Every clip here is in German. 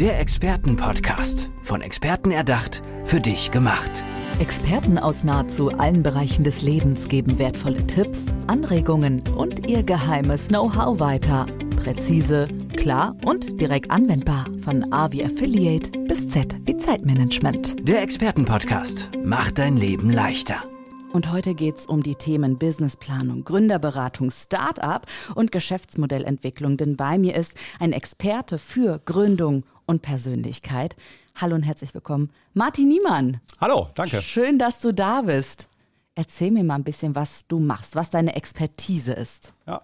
Der Expertenpodcast. Von Experten erdacht, für dich gemacht. Experten aus nahezu allen Bereichen des Lebens geben wertvolle Tipps, Anregungen und ihr geheimes Know-how weiter. Präzise, klar und direkt anwendbar. Von A wie Affiliate bis Z wie Zeitmanagement. Der Expertenpodcast macht dein Leben leichter. Und heute geht es um die Themen Businessplanung, Gründerberatung, Start-up und Geschäftsmodellentwicklung. Denn bei mir ist ein Experte für Gründung und Persönlichkeit. Hallo und herzlich willkommen, Martin Niemann. Hallo, danke. Schön, dass du da bist. Erzähl mir mal ein bisschen, was du machst, was deine Expertise ist. Ja.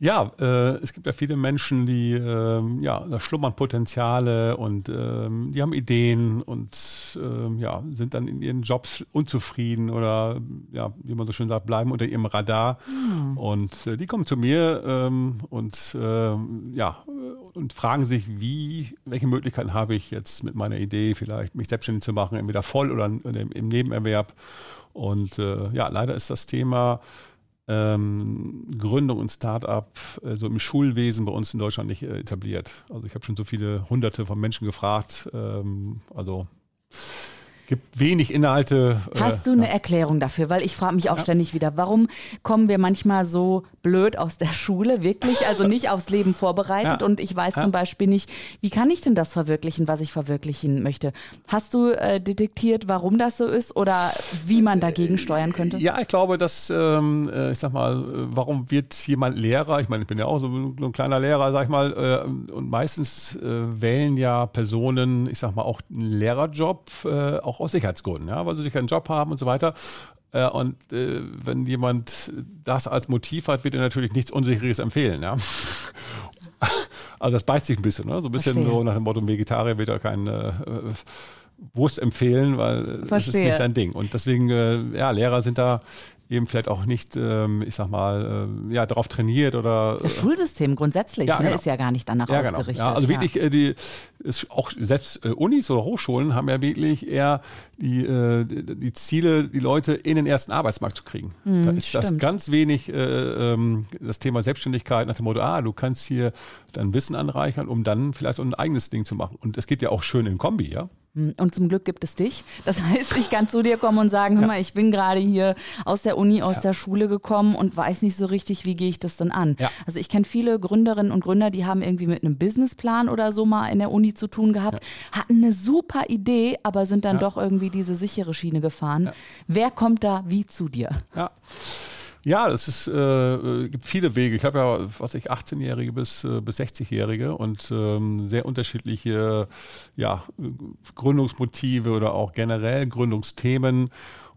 Ja, äh, es gibt ja viele Menschen, die, äh, ja, da schlummern Potenziale und äh, die haben Ideen und äh, ja, sind dann in ihren Jobs unzufrieden oder, ja, wie man so schön sagt, bleiben unter ihrem Radar. Mhm. Und äh, die kommen zu mir ähm, und, äh, ja, und fragen sich, wie, welche Möglichkeiten habe ich jetzt mit meiner Idee vielleicht, mich selbstständig zu machen, entweder voll oder im Nebenerwerb. Und äh, ja, leider ist das Thema ähm, Gründung und Start-up äh, so im Schulwesen bei uns in Deutschland nicht äh, etabliert. Also ich habe schon so viele hunderte von Menschen gefragt. Ähm, also gibt wenig Inhalte. Äh, Hast du eine ja. Erklärung dafür? Weil ich frage mich auch ja. ständig wieder, warum kommen wir manchmal so blöd aus der Schule, wirklich, also nicht aufs Leben vorbereitet ja. und ich weiß zum Beispiel nicht, wie kann ich denn das verwirklichen, was ich verwirklichen möchte? Hast du äh, detektiert, warum das so ist oder wie man dagegen steuern könnte? Ja, ich glaube, dass, ähm, äh, ich sag mal, warum wird jemand Lehrer? Ich meine, ich bin ja auch so, ein kleiner Lehrer, sag ich mal, äh, und meistens äh, wählen ja Personen, ich sag mal, auch einen Lehrerjob, äh, auch auch aus Sicherheitsgründen, ja, weil sie sich einen Job haben und so weiter. Äh, und äh, wenn jemand das als Motiv hat, wird er natürlich nichts Unsicheres empfehlen. Ja? Also das beißt sich ein bisschen, ne? so ein bisschen Verstehe. so nach dem Motto, Vegetarier wird er kein äh, Wurst empfehlen, weil Verstehe. das ist nicht sein Ding. Und deswegen, äh, ja, Lehrer sind da eben vielleicht auch nicht, ähm, ich sag mal, äh, ja, darauf trainiert oder. Das Schulsystem grundsätzlich ja, ne, genau. ist ja gar nicht danach ja, genau. ausgerichtet. Ja, also wirklich, äh, die, auch selbst äh, Unis oder Hochschulen haben ja wirklich eher die, äh, die Ziele, die Leute in den ersten Arbeitsmarkt zu kriegen. Hm, da ist stimmt. das ganz wenig äh, ähm, das Thema Selbstständigkeit nach dem Motto, ah, du kannst hier dein Wissen anreichern, um dann vielleicht so ein eigenes Ding zu machen. Und es geht ja auch schön in Kombi, ja. Hm, und zum Glück gibt es dich. Das heißt, ich kann zu dir kommen und sagen, hör mal, ich bin gerade hier aus der Uni, aus ja. der Schule gekommen und weiß nicht so richtig, wie gehe ich das denn an. Ja. Also ich kenne viele Gründerinnen und Gründer, die haben irgendwie mit einem Businessplan oder so mal in der Uni zu tun gehabt, ja. hatten eine super Idee, aber sind dann doch irgendwie diese sichere Schiene gefahren. Wer kommt da wie zu dir? Ja. Ja, es ist, äh, gibt viele Wege. Ich habe ja, was ich, 18-Jährige bis, äh, bis 60-Jährige und ähm, sehr unterschiedliche ja, Gründungsmotive oder auch generell Gründungsthemen.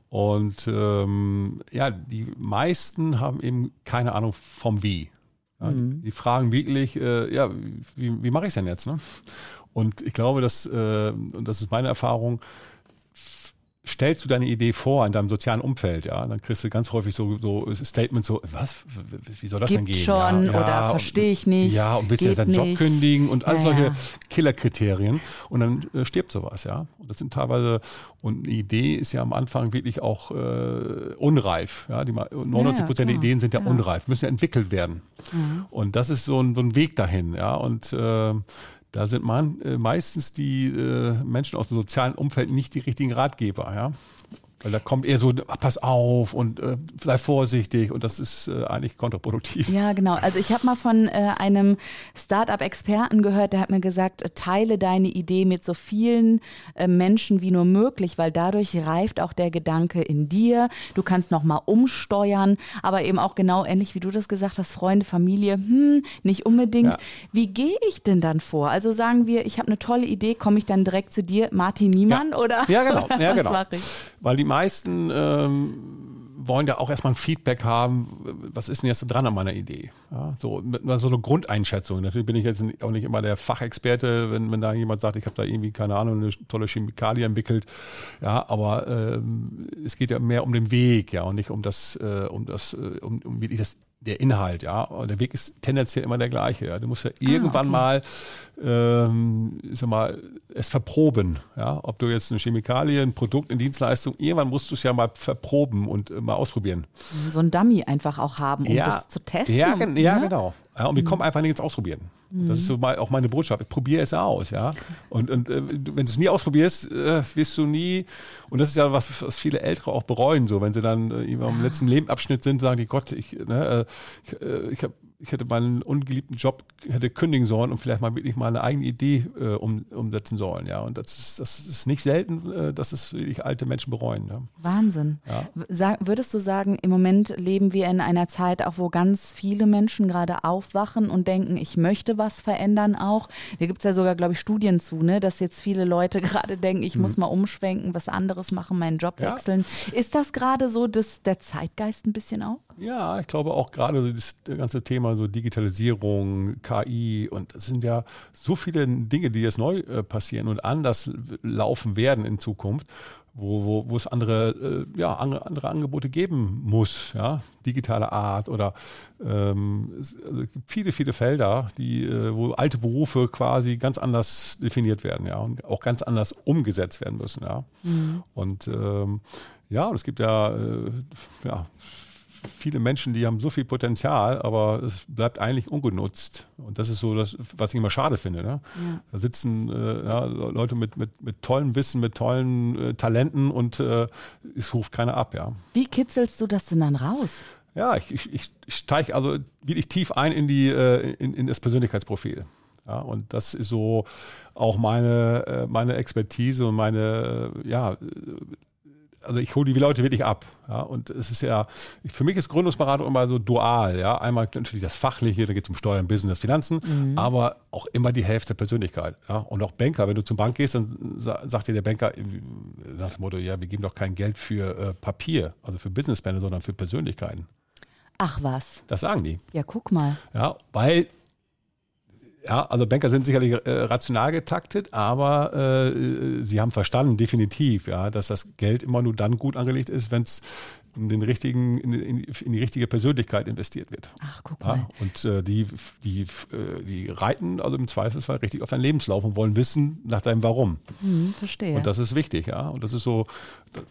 Und ähm, ja, die meisten haben eben keine Ahnung vom Wie. Ja, mhm. Die fragen wirklich, äh, ja, wie, wie mache ich es denn jetzt? Ne? Und ich glaube, dass, äh, und das ist meine Erfahrung, stellst du deine Idee vor in deinem sozialen Umfeld, ja, dann kriegst du ganz häufig so, so Statements so, was, wie soll das Gibt denn gehen? schon ja, oder ja, verstehe ich nicht. Ja, und willst du ja seinen Job kündigen und all ja, solche Killerkriterien und dann äh, stirbt sowas, ja. Und das sind teilweise, und eine Idee ist ja am Anfang wirklich auch äh, unreif, ja. Die 99 Prozent der Ideen sind ja, unreif, müssen ja entwickelt werden. Mhm. Und das ist so ein, so ein Weg dahin, ja. Und äh, da sind man, äh, meistens die äh, Menschen aus dem sozialen Umfeld nicht die richtigen Ratgeber. Ja? Weil da kommt eher so, pass auf und äh, sei vorsichtig und das ist äh, eigentlich kontraproduktiv. Ja, genau. Also ich habe mal von äh, einem Startup-Experten gehört, der hat mir gesagt, teile deine Idee mit so vielen äh, Menschen wie nur möglich, weil dadurch reift auch der Gedanke in dir. Du kannst nochmal umsteuern, aber eben auch genau ähnlich wie du das gesagt hast, Freunde, Familie, hm, nicht unbedingt. Ja. Wie gehe ich denn dann vor? Also sagen wir, ich habe eine tolle Idee, komme ich dann direkt zu dir, Martin Niemann ja. oder? Ja, genau. Ja, genau. Weil die meisten ähm, wollen ja auch erstmal ein Feedback haben, was ist denn jetzt so dran an meiner Idee? Ja, so, so eine Grundeinschätzung. Natürlich bin ich jetzt auch nicht immer der Fachexperte, wenn, wenn da jemand sagt, ich habe da irgendwie, keine Ahnung, eine tolle Chemikalie entwickelt. Ja, aber ähm, es geht ja mehr um den Weg, ja, und nicht um das, äh, um das, äh, um, um wirklich das der Inhalt, ja. Der Weg ist tendenziell immer der gleiche. Ja. Du musst ja ah, irgendwann ah, okay. mal, ähm, sag mal, es verproben, ja. Ob du jetzt eine Chemikalie, ein Produkt, eine Dienstleistung, irgendwann musst du es ja mal verproben und äh, mal ausprobieren. So ein Dummy einfach auch haben, um ja. das zu testen. Ja, ja, ja, genau. Ja, und wir mhm. kommen einfach nicht ins Ausprobieren. Mhm. Das ist so mal, auch meine Botschaft. Probier es aus, ja. Und, und äh, wenn du es nie ausprobierst, äh, wirst du nie, und das ist ja was, was viele Ältere auch bereuen, so wenn sie dann äh, im letzten Lebensabschnitt sind, sagen die Gott, ich, ne, äh, ich, äh, ich habe ich hätte meinen ungeliebten Job hätte kündigen sollen und vielleicht mal wirklich mal eine eigene Idee äh, um, umsetzen sollen. Ja, und das ist, das ist nicht selten, äh, dass es wirklich alte Menschen bereuen. Ja. Wahnsinn. Ja. Sag, würdest du sagen, im Moment leben wir in einer Zeit, auch wo ganz viele Menschen gerade aufwachen und denken, ich möchte was verändern auch. Da gibt es ja sogar, glaube ich, Studien zu, ne, dass jetzt viele Leute gerade denken, ich mhm. muss mal umschwenken, was anderes machen, meinen Job ja. wechseln. Ist das gerade so, dass der Zeitgeist ein bisschen auch? Ja, ich glaube auch gerade das ganze Thema so Digitalisierung, KI und es sind ja so viele Dinge, die jetzt neu äh, passieren und anders laufen werden in Zukunft, wo, wo, wo es andere, äh, ja, andere, andere Angebote geben muss, ja, digitale Art oder ähm, es, also gibt viele, viele Felder, die, äh, wo alte Berufe quasi ganz anders definiert werden, ja, und auch ganz anders umgesetzt werden müssen, ja. Mhm. Und ähm, ja, und es gibt ja, äh, ja viele Menschen, die haben so viel Potenzial, aber es bleibt eigentlich ungenutzt. Und das ist so das, was ich immer schade finde. Ne? Ja. Da sitzen äh, ja, Leute mit, mit, mit tollem Wissen, mit tollen äh, Talenten und äh, es ruft keiner ab. Ja. Wie kitzelst du das denn dann raus? Ja, ich, ich, ich steige also wirklich tief ein in, die, äh, in, in das Persönlichkeitsprofil. Ja, und das ist so auch meine, äh, meine Expertise und meine, äh, ja, also ich hole die Leute wirklich ab. Ja, und es ist ja, für mich ist Gründungsberatung immer so dual. Ja, einmal natürlich das Fachliche, da geht es um Steuern, Business, Finanzen, mhm. aber auch immer die Hälfte Persönlichkeit. Ja, und auch Banker, wenn du zum Bank gehst, dann sagt dir der Banker, sagt das Motto, ja, wir geben doch kein Geld für äh, Papier, also für Businesspläne, sondern für Persönlichkeiten. Ach was. Das sagen die. Ja, guck mal. Ja, weil ja, also Banker sind sicherlich äh, rational getaktet, aber äh, sie haben verstanden, definitiv, ja, dass das Geld immer nur dann gut angelegt ist, wenn es in, den richtigen, in, in, in, die richtige Persönlichkeit investiert wird. Ach, guck mal. Ja, und äh, die, die, äh, die reiten also im Zweifelsfall richtig auf deinen Lebenslauf und wollen wissen nach deinem Warum. Hm, verstehe. Und das ist wichtig, ja. Und das ist so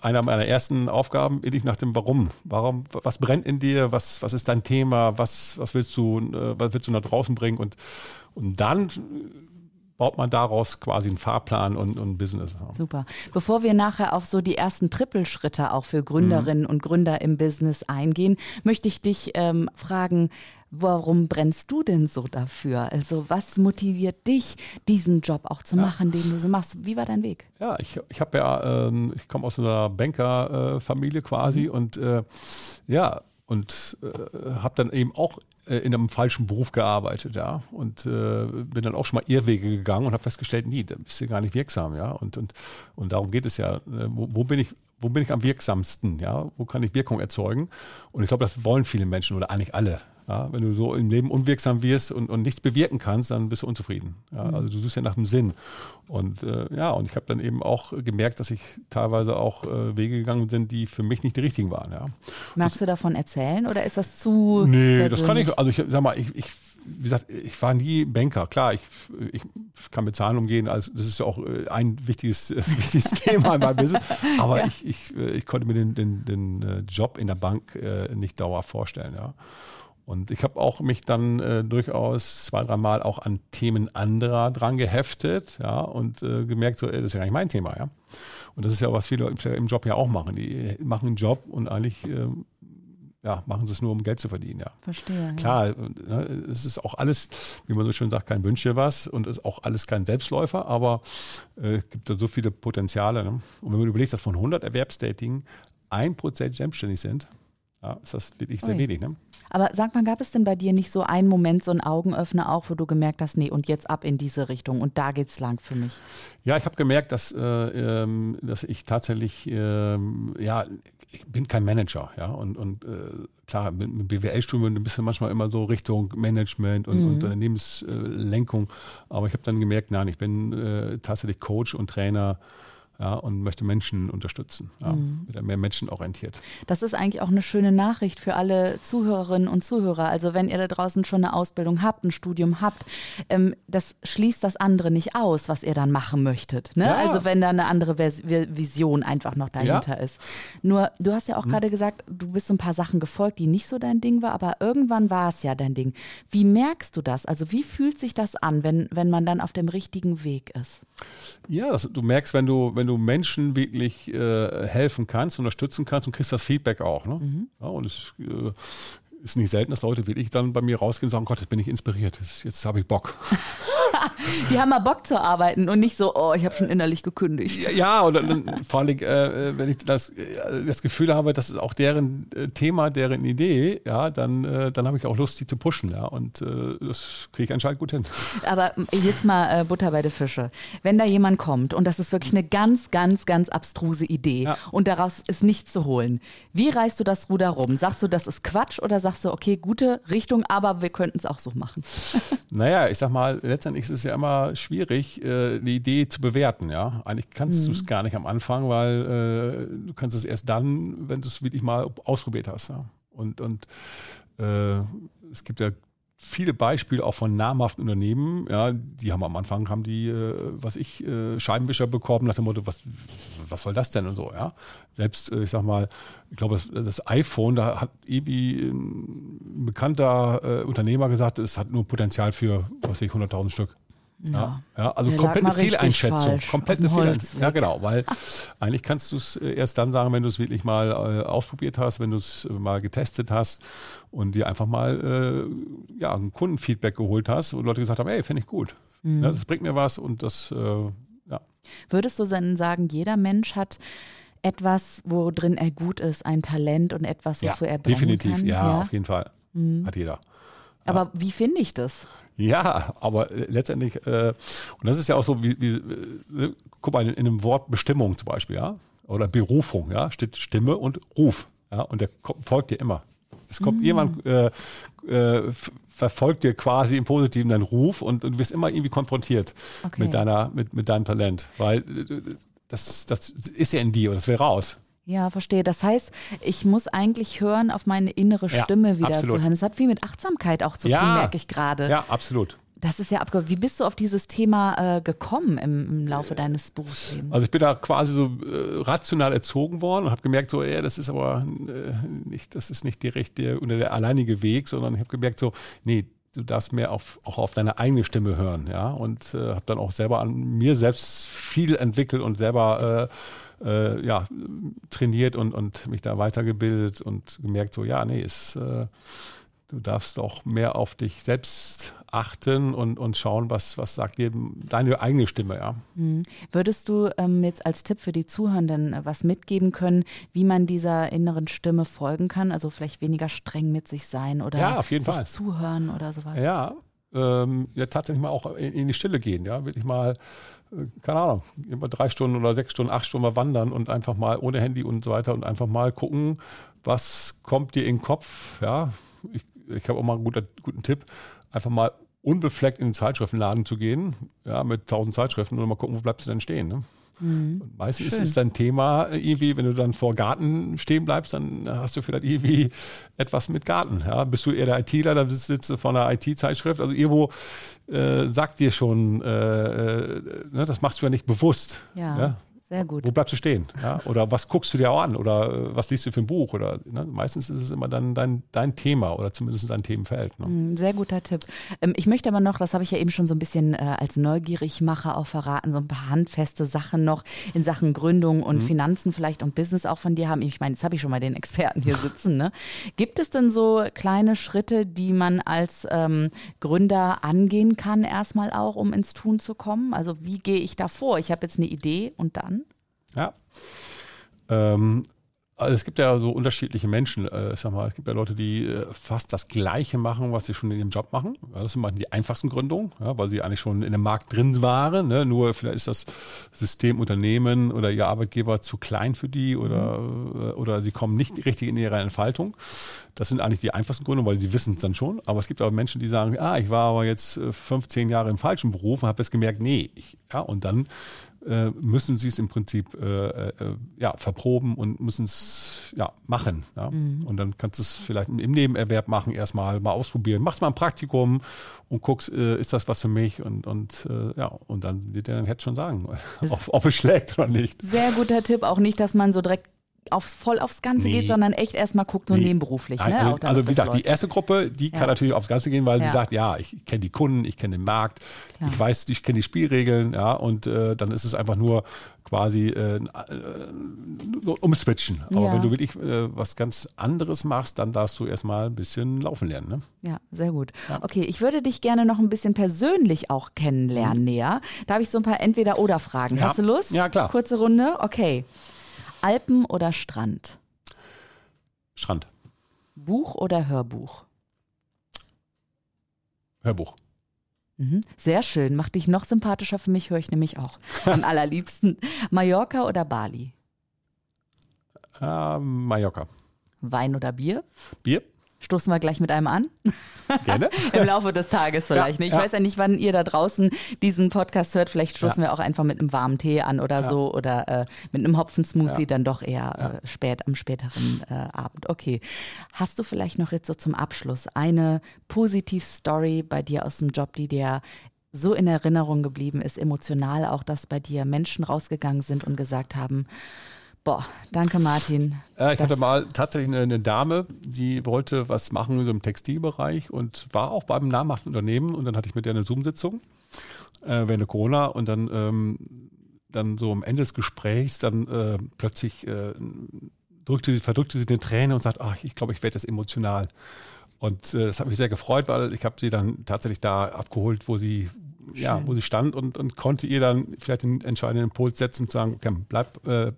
einer meiner ersten Aufgaben, ich nach dem Warum. Warum, was brennt in dir? Was, was ist dein Thema? Was, was willst du, äh, was willst du nach draußen bringen? Und, und dann baut man daraus quasi einen Fahrplan und, und ein Business. Super. Bevor wir nachher auf so die ersten Trippelschritte auch für Gründerinnen mhm. und Gründer im Business eingehen, möchte ich dich ähm, fragen, warum brennst du denn so dafür? Also was motiviert dich, diesen Job auch zu ja. machen, den du so machst? Wie war dein Weg? Ja, ich, ich habe ja, ähm, ich komme aus einer Bankerfamilie quasi mhm. und äh, ja, und äh, habe dann eben auch äh, in einem falschen Beruf gearbeitet, ja, und äh, bin dann auch schon mal Irrwege gegangen und habe festgestellt, nie, da bist du gar nicht wirksam, ja, und und und darum geht es ja. Äh, wo, wo bin ich wo bin ich am wirksamsten, ja, wo kann ich Wirkung erzeugen? Und ich glaube, das wollen viele Menschen oder eigentlich alle, ja, wenn du so im Leben unwirksam wirst und, und nichts bewirken kannst, dann bist du unzufrieden. Ja, mhm. also du suchst ja nach dem Sinn. Und äh, ja, und ich habe dann eben auch gemerkt, dass ich teilweise auch äh, Wege gegangen sind, die für mich nicht die richtigen waren. Ja. Magst das, du davon erzählen oder ist das zu? Nee, das kann ich. Also ich sag mal, ich, ich wie gesagt, ich war nie Banker. Klar, ich, ich kann mit Zahlen umgehen. Also das ist ja auch äh, ein wichtiges, wichtiges Thema in meinem Business. Aber ja. ich, ich, äh, ich konnte mir den, den, den Job in der Bank nicht dauerhaft vorstellen. Ja. Und ich habe auch mich dann äh, durchaus zwei, dreimal auch an Themen anderer dran geheftet, ja, und äh, gemerkt, so, ey, das ist ja gar nicht mein Thema, ja. Und das ist ja was viele im Job ja auch machen. Die machen einen Job und eigentlich äh, ja, machen sie es nur, um Geld zu verdienen, ja. Verstehe. Klar, ja. Ne, es ist auch alles, wie man so schön sagt, kein Wünsch dir was und es ist auch alles kein Selbstläufer, aber äh, es gibt da so viele Potenziale. Ne? Und wenn man überlegt, dass von 100 Erwerbstätigen ein Prozent selbstständig sind, ja, ist das wirklich sehr Ui. wenig. Ne? Aber sag mal, gab es denn bei dir nicht so einen Moment, so einen Augenöffner auch, wo du gemerkt hast, nee, und jetzt ab in diese Richtung und da geht's lang für mich? Ja, ich habe gemerkt, dass, äh, ähm, dass ich tatsächlich, äh, ja, ich bin kein Manager, ja, und, und äh, klar, mit, mit BWL-Studium bist du manchmal immer so Richtung Management und, mhm. Unternehmenslenkung, aber ich habe dann gemerkt, nein, ich bin äh, tatsächlich Coach und Trainer ja, und möchte Menschen unterstützen, ja, mhm. wieder mehr Menschen orientiert. Das ist eigentlich auch eine schöne Nachricht für alle Zuhörerinnen und Zuhörer. Also wenn ihr da draußen schon eine Ausbildung habt, ein Studium habt, ähm, das schließt das andere nicht aus, was ihr dann machen möchtet. Ne? Ja. Also wenn da eine andere Vers Vision einfach noch dahinter ja. ist. Nur, du hast ja auch mhm. gerade gesagt, du bist so ein paar Sachen gefolgt, die nicht so dein Ding war, aber irgendwann war es ja dein Ding. Wie merkst du das? Also wie fühlt sich das an, wenn, wenn man dann auf dem richtigen Weg ist? Ja, das, du merkst, wenn du, wenn du Menschen wirklich äh, helfen kannst, unterstützen kannst und kriegst das Feedback auch. Ne? Mhm. Ja, und es äh, ist nicht selten, dass Leute wirklich dann bei mir rausgehen und sagen, Gott, jetzt bin ich inspiriert, jetzt, jetzt habe ich Bock. die haben mal Bock zu arbeiten und nicht so, oh, ich habe schon innerlich gekündigt. Ja, und dann, vor allem, äh, wenn ich das, äh, das Gefühl habe, das ist auch deren äh, Thema, deren Idee, ja, dann, äh, dann habe ich auch Lust, die zu pushen, ja, und äh, das kriege ich anscheinend gut hin. Aber jetzt mal äh, Butter bei den Fische. Wenn da jemand kommt und das ist wirklich eine ganz, ganz, ganz abstruse Idee ja. und daraus ist nichts zu holen, wie reißt du das Ruder rum? Sagst du, das ist Quatsch oder sagst du, okay, gute Richtung, aber wir könnten es auch so machen? Naja, ich sag mal, letztendlich ist ja immer schwierig, äh, die Idee zu bewerten. Ja, eigentlich kannst mhm. du es gar nicht am Anfang, weil äh, du kannst es erst dann, wenn du es wirklich mal ausprobiert hast. Ja? Und und äh, es gibt ja viele Beispiele auch von namhaften Unternehmen, ja, die haben am Anfang haben die, äh, was ich, äh, Scheibenwischer bekommen nach dem Motto, was, was soll das denn und so, ja. Selbst, äh, ich sag mal, ich glaube, das, das, iPhone, da hat irgendwie ein bekannter äh, Unternehmer gesagt, es hat nur Potenzial für, was weiß ich, 100.000 Stück. Ja, ja, also komplett eine Fehleinschätzung. Komplett eine Fehleinschätzung. Ja, genau, weil eigentlich kannst du es äh, erst dann sagen, wenn du es wirklich mal äh, ausprobiert hast, wenn du es äh, mal getestet hast und dir einfach mal äh, ja, ein Kundenfeedback geholt hast, wo Leute gesagt haben, ey, finde ich gut. Mhm. Ja, das bringt mir was und das, äh, ja. Würdest du denn sagen, jeder Mensch hat etwas, worin er gut ist, ein Talent und etwas, wofür ja, er brennen definitiv, kann? Ja, ja, auf jeden Fall. Mhm. Hat jeder. Aber wie finde ich das? Ja, aber letztendlich, äh, und das ist ja auch so, wie, wie äh, guck mal, in, in, einem Wort Bestimmung zum Beispiel, ja, oder Berufung, ja, steht Stimme und Ruf, ja, und der folgt dir immer. Es kommt mhm. jemand, äh, äh, verfolgt dir quasi im Positiven deinen Ruf und, und du wirst immer irgendwie konfrontiert okay. mit deiner, mit, mit deinem Talent, weil äh, das, das ist ja in dir und das will raus. Ja, verstehe. Das heißt, ich muss eigentlich hören, auf meine innere Stimme ja, wieder absolut. zu hören. Das hat viel mit Achtsamkeit auch zu ja, tun, merke ich gerade. Ja, absolut. Das ist ja abge. Wie bist du auf dieses Thema äh, gekommen im, im, Laufe deines Berufslebens? Also ich bin da quasi so äh, rational erzogen worden und habe gemerkt, so, ey, das ist aber äh, nicht, das ist nicht direkt der der alleinige Weg, sondern ich habe gemerkt, so, nee, du darfst mehr auf, auch auf deine eigene Stimme hören, ja. Und äh, habe dann auch selber an mir selbst viel entwickelt und selber äh, äh, ja, trainiert und, und mich da weitergebildet und gemerkt, so ja, nee, ist, äh, du darfst auch mehr auf dich selbst achten und, und schauen, was, was sagt dir deine eigene Stimme, ja. Mhm. Würdest du ähm, jetzt als Tipp für die Zuhörenden äh, was mitgeben können, wie man dieser inneren Stimme folgen kann? Also vielleicht weniger streng mit sich sein oder ja, auf jeden Fall. zuhören oder sowas? Ja, ähm, ja, tatsächlich mal auch in, in, die Stille gehen, ja, wirklich mal, äh, keine Ahnung, über drei Stunden oder sechs Stunden, acht Stunden mal wandern und einfach mal ohne Handy und so weiter und einfach mal gucken, was kommt dir in den Kopf, ja. Ich, ich habe auch mal einen guten, guten Tipp, einfach mal unbefleckt in den Zeitschriftenladen zu gehen, ja, mit tausend Zeitschriften und mal gucken, wo bleibst du denn stehen, ne? Mhm. meistens Schön. ist es dein Thema irgendwie, wenn du dann vor Garten stehen bleibst, dann hast du vielleicht irgendwie etwas mit Garten. Ja? Bist du eher der ITler, dann sitzt du vor einer IT-Zeitschrift. Also irgendwo äh, sagt dir schon, äh, äh, ne, das machst du ja nicht bewusst. Ja. ja? Sehr gut. Wo bleibst du stehen? Ja? Oder was guckst du dir auch an? Oder äh, was liest du für ein Buch? Oder ne? meistens ist es immer dann dein, dein Thema oder zumindest dein Themenfeld. Ne? Mm, sehr guter Tipp. Ähm, ich möchte aber noch, das habe ich ja eben schon so ein bisschen äh, als Neugierigmacher auch verraten, so ein paar handfeste Sachen noch in Sachen Gründung und mhm. Finanzen vielleicht und Business auch von dir haben. Ich meine, jetzt habe ich schon mal den Experten hier sitzen. Ne? Gibt es denn so kleine Schritte, die man als ähm, Gründer angehen kann, erstmal auch, um ins Tun zu kommen? Also wie gehe ich da vor? Ich habe jetzt eine Idee und dann? Ja. Ähm, also es gibt ja so unterschiedliche Menschen. Äh, sag mal, es gibt ja Leute, die äh, fast das Gleiche machen, was sie schon in ihrem Job machen. Das sind die einfachsten Gründungen, ja, weil sie eigentlich schon in dem Markt drin waren. Ne? Nur vielleicht ist das System Unternehmen oder ihr Arbeitgeber zu klein für die oder, mhm. oder sie kommen nicht richtig in ihre Entfaltung. Das sind eigentlich die einfachsten Gründe, weil sie wissen es dann schon. Aber es gibt auch Menschen, die sagen, ah, ich war aber jetzt 15 äh, Jahre im falschen Beruf und habe jetzt gemerkt, nee, ich, ja, und dann äh, müssen sie es im Prinzip äh, äh, ja, verproben und müssen es ja, machen. Ja? Mhm. Und dann kannst du es vielleicht im Nebenerwerb machen, erstmal mal ausprobieren. Machst mal ein Praktikum und guckst, äh, ist das was für mich? Und, und äh, ja, und dann wird er dann jetzt schon sagen, ob, ob es schlägt oder nicht. Sehr guter Tipp, auch nicht, dass man so direkt aufs, voll aufs Ganze nee. geht, sondern echt erstmal guckt, so nee. nebenberuflich. Ne? Also, also, wie gesagt, die erste Gruppe, die kann natürlich aufs Ganze gehen, weil ja. sie sagt, ja, ich kenne die Kunden, ich kenne den Markt, Klar. ich weiß, ich kenne die Spielregeln, ja, und äh, dann ist es einfach nur quasi äh, äh, umswitchen. Aber ja. wenn du wirklich äh, was ganz anderes machst, dann darfst du erstmal ein bisschen laufen lernen. Ne? Ja, sehr gut. Ja. Okay, ich würde dich gerne noch ein bisschen persönlich auch kennenlernen mhm. näher. Da habe ich so ein paar Entweder-Oder-Fragen. Ja. Hast du Lust? Ja, klar. Kurze Runde? Okay. Alpen oder Strand? Strand. Buch oder Hörbuch? Hörbuch. Mhm. Sehr schön. Macht dich noch sympathischer für mich, höre ich nämlich auch. Am allerliebsten. Mallorca oder Bali? Äh, Mallorca. Wein oder Bier? Bier. Stoßen wir gleich mit einem an. Gerne. Im Laufe des Tages vielleicht. Ja, ich ja. weiß ja nicht, wann ihr da draußen diesen Podcast hört. Vielleicht stoßen ja. wir auch einfach mit einem warmen Tee an oder so oder äh, mit einem Hopfensmoothie dann doch eher äh, spät am späteren äh, Abend. Okay. Hast du vielleicht noch jetzt so zum Abschluss eine Positiv-Story bei dir aus dem Job, die dir so in Erinnerung geblieben ist, emotional auch, dass bei dir Menschen rausgegangen sind und gesagt haben, Boah, danke Martin. Äh, ich hatte mal tatsächlich eine, eine, Dame, die wollte was machen in so einem Textilbereich und war auch beim namhaften Unternehmen und dann hatte ich mit der eine Zoom-Sitzung äh, während Corona und dann, ähm, dann so am Ende des Gesprächs dann äh, plötzlich äh, drückte sie, verdrückte sie eine Träne und sagt, ach, ich glaube, ich werde jetzt emotional. Und äh, das hat mich sehr gefreut, weil ich habe sie dann tatsächlich da abgeholt, wo sie, ja, wo sie stand und, und konnte ihr dann vielleicht den entscheidenden Impuls setzen, zu sagen, okay, bleib, äh,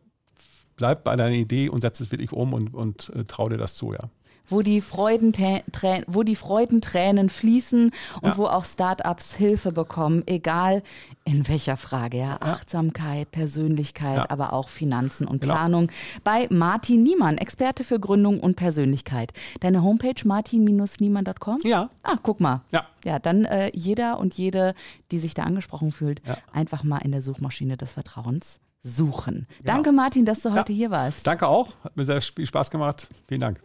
bleib bei deiner Idee und setz es wirklich um und, und äh, trau dir das zu, ja wo die, Freudentränen, wo die Freudentränen fließen und ja. wo auch Startups Hilfe bekommen, egal in welcher Frage, ja, Achtsamkeit, Persönlichkeit, ja. aber auch Finanzen und genau. Planung bei Martin Niemann, Experte für Gründung und Persönlichkeit. Deine Homepage martin-niemann.com? Ja. Ah, guck mal. Ja. Ja, dann äh, jeder und jede, die sich da angesprochen fühlt, einfach mal in der Suchmaschine des Vertrauens suchen. Genau. Danke, Martin, dass du ja. heute hier warst. Danke auch. Hat mir sehr viel Spaß gemacht. Vielen Dank.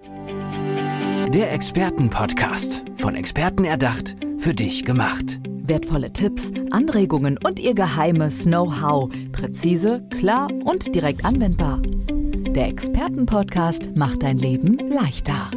Der Expertenpodcast. Von Experten erdacht, für dich gemacht. Wertvolle Tipps, Anregungen und ihr geheimes Know-how. Präzise, klar und direkt anwendbar. Der Expertenpodcast macht dein Leben leichter.